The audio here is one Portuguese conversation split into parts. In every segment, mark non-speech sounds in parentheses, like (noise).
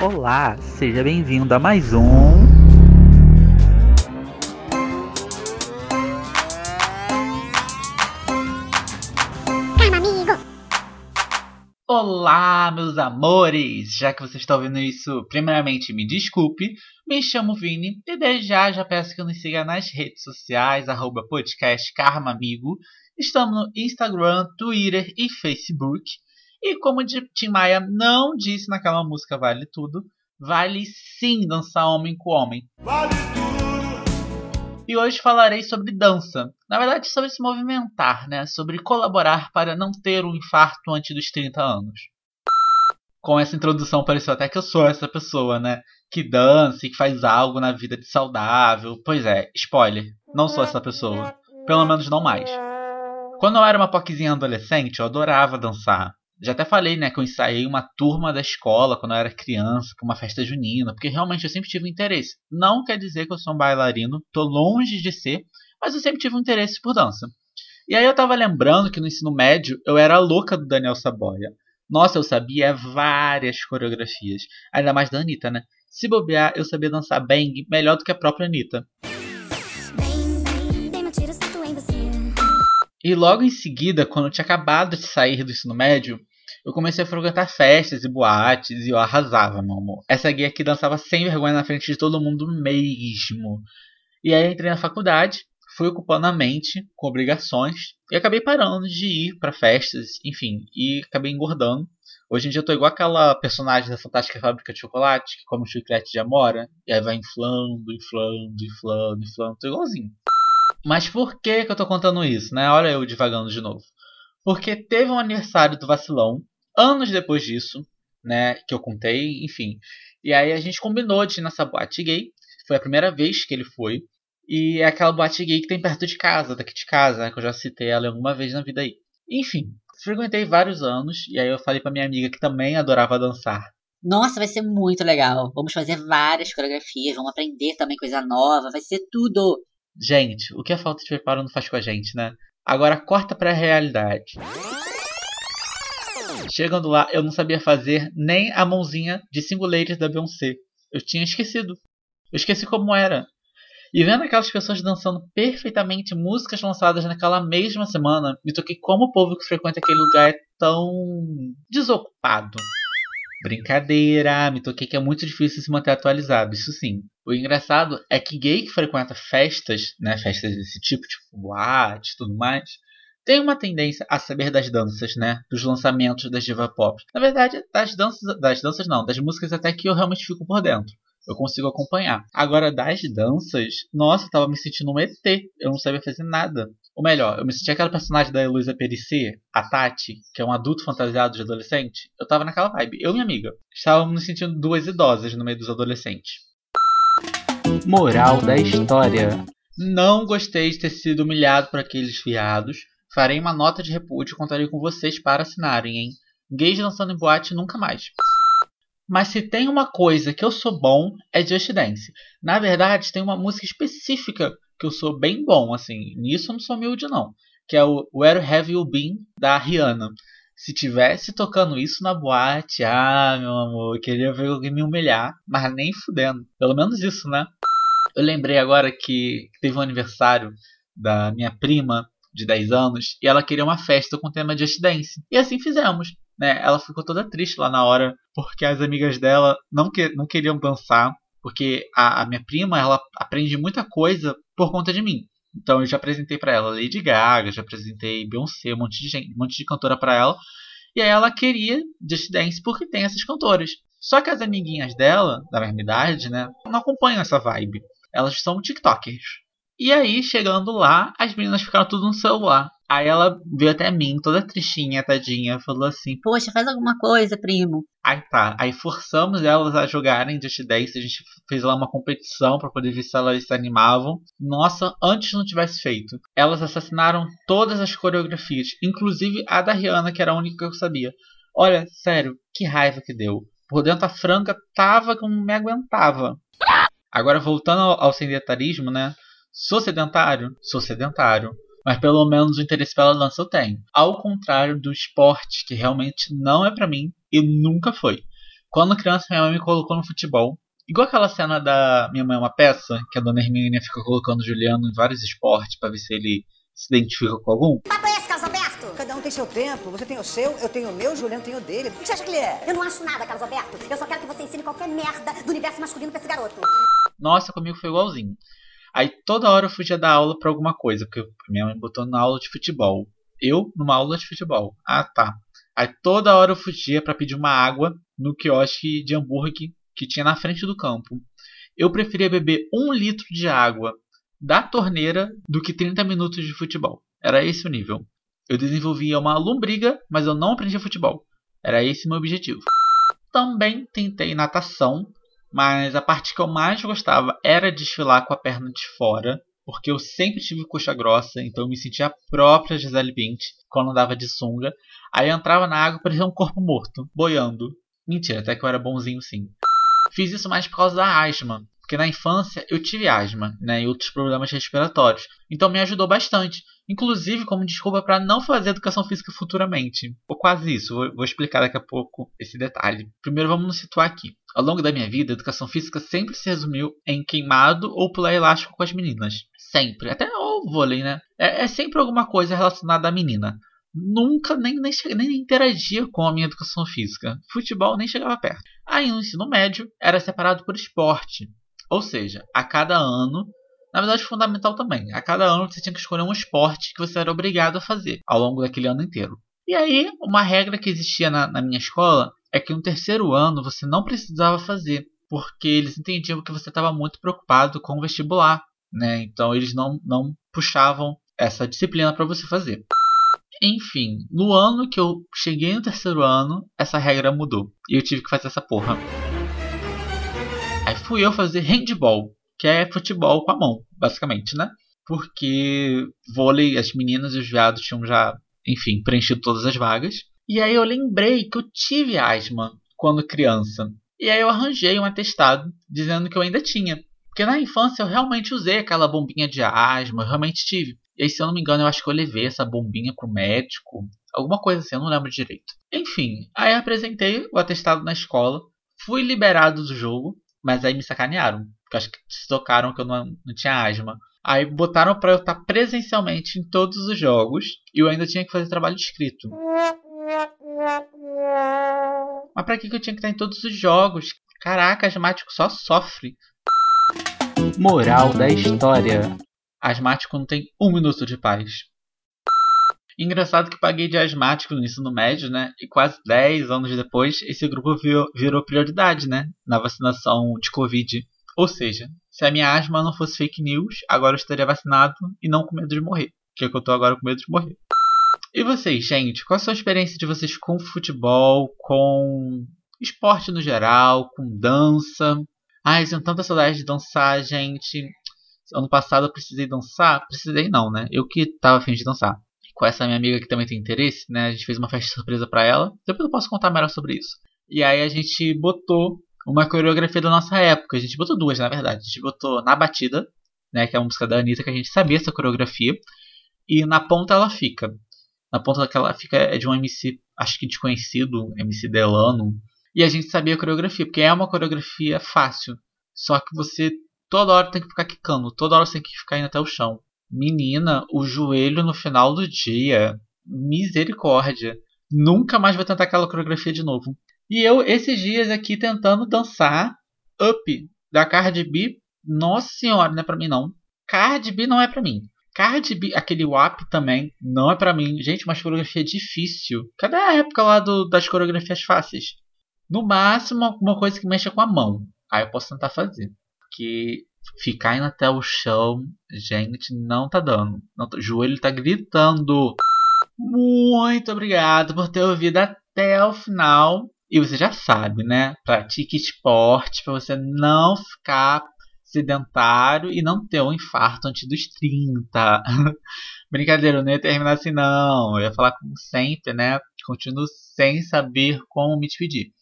Olá, seja bem-vindo a mais um. Olá, meus amores! Já que você está ouvindo isso, primeiramente me desculpe, me chamo Vini e desde já já peço que nos siga nas redes sociais, arroba podcast Karma Amigo. Estamos no Instagram, Twitter e Facebook. E como Tim Maia não disse naquela música Vale Tudo, vale sim dançar homem com homem. Vale tudo! E hoje falarei sobre dança. Na verdade, sobre se movimentar, né? Sobre colaborar para não ter um infarto antes dos 30 anos. Com essa introdução, pareceu até que eu sou essa pessoa, né? Que dança e que faz algo na vida de saudável. Pois é, spoiler, não sou essa pessoa. Pelo menos não mais. Quando eu era uma poquezinha adolescente, eu adorava dançar. Já até falei, né, que eu ensaiei uma turma da escola quando eu era criança, para uma festa junina, porque realmente eu sempre tive interesse. Não quer dizer que eu sou um bailarino, tô longe de ser, mas eu sempre tive um interesse por dança. E aí eu tava lembrando que no ensino médio eu era louca do Daniel Saboia. Nossa, eu sabia várias coreografias, ainda mais da Anitta, né? Se bobear, eu sabia dançar bang melhor do que a própria Anitta. E logo em seguida, quando eu tinha acabado de sair do ensino médio, eu comecei a frequentar festas e boates e eu arrasava, meu amor. Essa guia aqui dançava sem vergonha na frente de todo mundo mesmo. E aí entrei na faculdade, fui ocupando a mente com obrigações e acabei parando de ir para festas, enfim, e acabei engordando. Hoje em dia eu tô igual aquela personagem da Fantástica Fábrica de Chocolate que come chiclete de Amora e aí vai inflando, inflando, inflando, inflando, tô igualzinho. Mas por que, que eu tô contando isso, né? Olha eu divagando de novo. Porque teve um aniversário do Vacilão anos depois disso, né, que eu contei, enfim. E aí a gente combinou de ir nessa boate gay. Foi a primeira vez que ele foi. E é aquela boate gay que tem perto de casa, daqui de casa, né, que eu já citei ela alguma vez na vida aí. Enfim, frequentei vários anos e aí eu falei para minha amiga que também adorava dançar. Nossa, vai ser muito legal. Vamos fazer várias coreografias, vamos aprender também coisa nova, vai ser tudo. Gente, o que a falta de preparo não faz com a gente, né? Agora corta pra realidade. Chegando lá, eu não sabia fazer nem a mãozinha de singuleiros da Beyoncé. Eu tinha esquecido. Eu esqueci como era. E vendo aquelas pessoas dançando perfeitamente músicas lançadas naquela mesma semana, me toquei como o povo que frequenta aquele lugar é tão desocupado. Brincadeira, me toquei que é muito difícil se manter atualizado, isso sim. O engraçado é que gay que frequenta festas, né, festas desse tipo, tipo boate e tudo mais, tem uma tendência a saber das danças, né? Dos lançamentos das diva pop. Na verdade, das danças, das danças não, das músicas até que eu realmente fico por dentro. Eu consigo acompanhar. Agora, das danças, nossa, eu tava me sentindo um ET. Eu não sabia fazer nada. Ou melhor, eu me senti aquela personagem da Heloísa Perissé, a Tati, que é um adulto fantasiado de adolescente. Eu tava naquela vibe. Eu e minha amiga. Estávamos nos sentindo duas idosas no meio dos adolescentes. Moral da história. Não gostei de ter sido humilhado por aqueles viados. Farei uma nota de repúdio e contarei com vocês para assinarem, hein? Gays dançando em boate nunca mais. Mas se tem uma coisa que eu sou bom, é Just Dance. Na verdade, tem uma música específica que eu sou bem bom, assim. Nisso eu não sou humilde, não. Que é o Where Have You Been, da Rihanna. Se tivesse tocando isso na boate, ah, meu amor, eu queria ver alguém me humilhar, mas nem fudendo. Pelo menos isso, né? Eu lembrei agora que teve um aniversário da minha prima de 10 anos e ela queria uma festa com tema Just Dance. E assim fizemos. Né? Ela ficou toda triste lá na hora porque as amigas dela não, que, não queriam dançar. Porque a, a minha prima ela aprende muita coisa por conta de mim. Então eu já apresentei para ela Lady Gaga, já apresentei Beyoncé, um monte de gente, um monte de cantora para ela. E aí ela queria Just Dance porque tem essas cantoras. Só que as amiguinhas dela, da mesma idade, né, não acompanham essa vibe. Elas são TikTokers. E aí, chegando lá, as meninas ficaram tudo no celular. Aí ela veio até mim, toda tristinha, tadinha, falou assim: Poxa, faz alguma coisa, primo. Aí tá. Aí forçamos elas a jogarem Just Dance. A gente fez lá uma competição para poder ver se elas se animavam. Nossa, antes não tivesse feito. Elas assassinaram todas as coreografias, inclusive a da Rihanna, que era a única que eu sabia. Olha, sério, que raiva que deu. Por dentro a franca tava que não me aguentava. Agora voltando ao, ao sedentarismo, né? Sou sedentário? Sou sedentário. Mas pelo menos o interesse pela dança eu tenho. Ao contrário do esporte, que realmente não é para mim e nunca foi. Quando criança, minha mãe me colocou no futebol. Igual aquela cena da Minha Mãe é uma Peça, que a dona Hermínia fica colocando o Juliano em vários esportes para ver se ele se identifica com algum. Papo é esse, Carlos Alberto? Cada um tem seu tempo. Você tem o seu, eu tenho o meu, o Juliano tem o dele. O que você acha que ele é? Eu não acho nada, Carlos Alberto. Eu só quero que você ensine qualquer merda do universo masculino pra esse garoto. Nossa, comigo foi igualzinho. Aí toda hora eu fugia da aula pra alguma coisa, porque minha mãe botou na aula de futebol. Eu numa aula de futebol. Ah, tá. Aí toda hora eu fugia para pedir uma água no quiosque de hambúrguer que tinha na frente do campo. Eu preferia beber um litro de água da torneira do que 30 minutos de futebol. Era esse o nível. Eu desenvolvia uma lombriga, mas eu não aprendia futebol. Era esse meu objetivo. Também tentei natação, mas a parte que eu mais gostava era desfilar com a perna de fora, porque eu sempre tive coxa grossa, então eu me sentia a própria Gisele Bint quando andava de sunga. Aí eu entrava na água parecia um corpo morto, boiando. Mentira, até que eu era bonzinho sim. Fiz isso mais por causa da asma, porque na infância eu tive asma né, e outros problemas respiratórios. Então me ajudou bastante. Inclusive como desculpa para não fazer educação física futuramente. Ou quase isso, vou, explicar daqui a pouco esse detalhe. Primeiro vamos nos situar aqui. Ao longo da minha vida, a educação física sempre se resumiu em queimado ou pular elástico com as meninas. Sempre. Até o vôlei, né? É, é sempre alguma coisa relacionada à menina. Nunca nem, nem, nem interagia com a minha educação física. Futebol nem chegava perto. Aí no ensino médio era separado por esporte. Ou seja, a cada ano, na verdade fundamental também, a cada ano você tinha que escolher um esporte que você era obrigado a fazer ao longo daquele ano inteiro. E aí, uma regra que existia na, na minha escola é que no terceiro ano você não precisava fazer, porque eles entendiam que você estava muito preocupado com o vestibular, né? Então eles não, não puxavam essa disciplina para você fazer. Enfim, no ano que eu cheguei no terceiro ano, essa regra mudou. E eu tive que fazer essa porra. Aí fui eu fazer handball, que é futebol com a mão, basicamente, né? Porque vôlei, as meninas e os viados tinham já, enfim, preenchido todas as vagas. E aí eu lembrei que eu tive asma quando criança. E aí eu arranjei um atestado dizendo que eu ainda tinha. Porque na infância eu realmente usei aquela bombinha de asma, eu realmente tive. E aí, se eu não me engano, eu acho que eu levei essa bombinha pro médico. Alguma coisa assim, eu não lembro direito. Enfim, aí apresentei o atestado na escola. Fui liberado do jogo. Mas aí me sacanearam. Porque acho que se tocaram que eu não, não tinha asma. Aí botaram pra eu estar presencialmente em todos os jogos. E eu ainda tinha que fazer trabalho escrito. Mas pra que, que eu tinha que estar em todos os jogos? Caraca, asmático só sofre. Moral da história: Asmático não tem um minuto de paz. Engraçado que paguei de asmático no ensino médio, né? E quase 10 anos depois, esse grupo virou, virou prioridade, né? Na vacinação de Covid. Ou seja, se a minha asma não fosse fake news, agora eu estaria vacinado e não com medo de morrer. Que é que eu tô agora com medo de morrer. E vocês, gente? Qual a sua experiência de vocês com futebol, com esporte no geral, com dança? Ai, eu tenho tanta saudade de dançar, gente. Ano passado eu precisei dançar. Precisei não, né? Eu que tava afim de dançar com essa minha amiga que também tem interesse, né? A gente fez uma festa surpresa para ela. Depois eu posso contar melhor sobre isso. E aí a gente botou uma coreografia da nossa época. A gente botou duas, na verdade. A gente botou Na Batida, né? Que é uma música da Anitta que a gente sabia essa coreografia. E Na Ponta Ela Fica. Na Ponta que ela fica é de um MC, acho que desconhecido, MC Delano. E a gente sabia a coreografia, porque é uma coreografia fácil. Só que você toda hora tem que ficar quicando, toda hora você tem que ficar indo até o chão. Menina, o joelho no final do dia. Misericórdia. Nunca mais vou tentar aquela coreografia de novo. E eu, esses dias aqui, tentando dançar Up da Cardi B. Nossa senhora, não é pra mim não. Cardi B não é pra mim. Cardi B, aquele WAP também, não é pra mim. Gente, uma coreografia difícil. Cadê a época lá do, das coreografias fáceis? No máximo, alguma coisa que mexa com a mão. Aí eu posso tentar fazer. Que ficar indo até o chão, gente, não tá dando. Não, o joelho tá gritando. Muito obrigado por ter ouvido até o final. E você já sabe, né? Pratique esporte para você não ficar sedentário e não ter um infarto antes dos 30. (laughs) Brincadeira, eu não ia terminar assim não. Eu ia falar como sempre, né? Continuo sem saber como me despedir.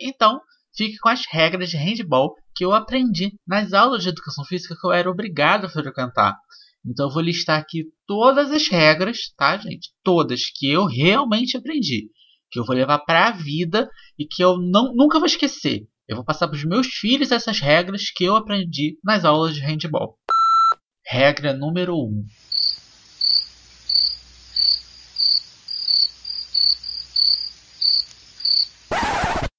Então, fique com as regras de handball que eu aprendi nas aulas de educação física que eu era obrigado a frequentar. Então eu vou listar aqui todas as regras, tá, gente? Todas que eu realmente aprendi. que eu vou levar para a vida e que eu não, nunca vou esquecer. Eu vou passar para os meus filhos essas regras que eu aprendi nas aulas de handball. Regra número 1. Um.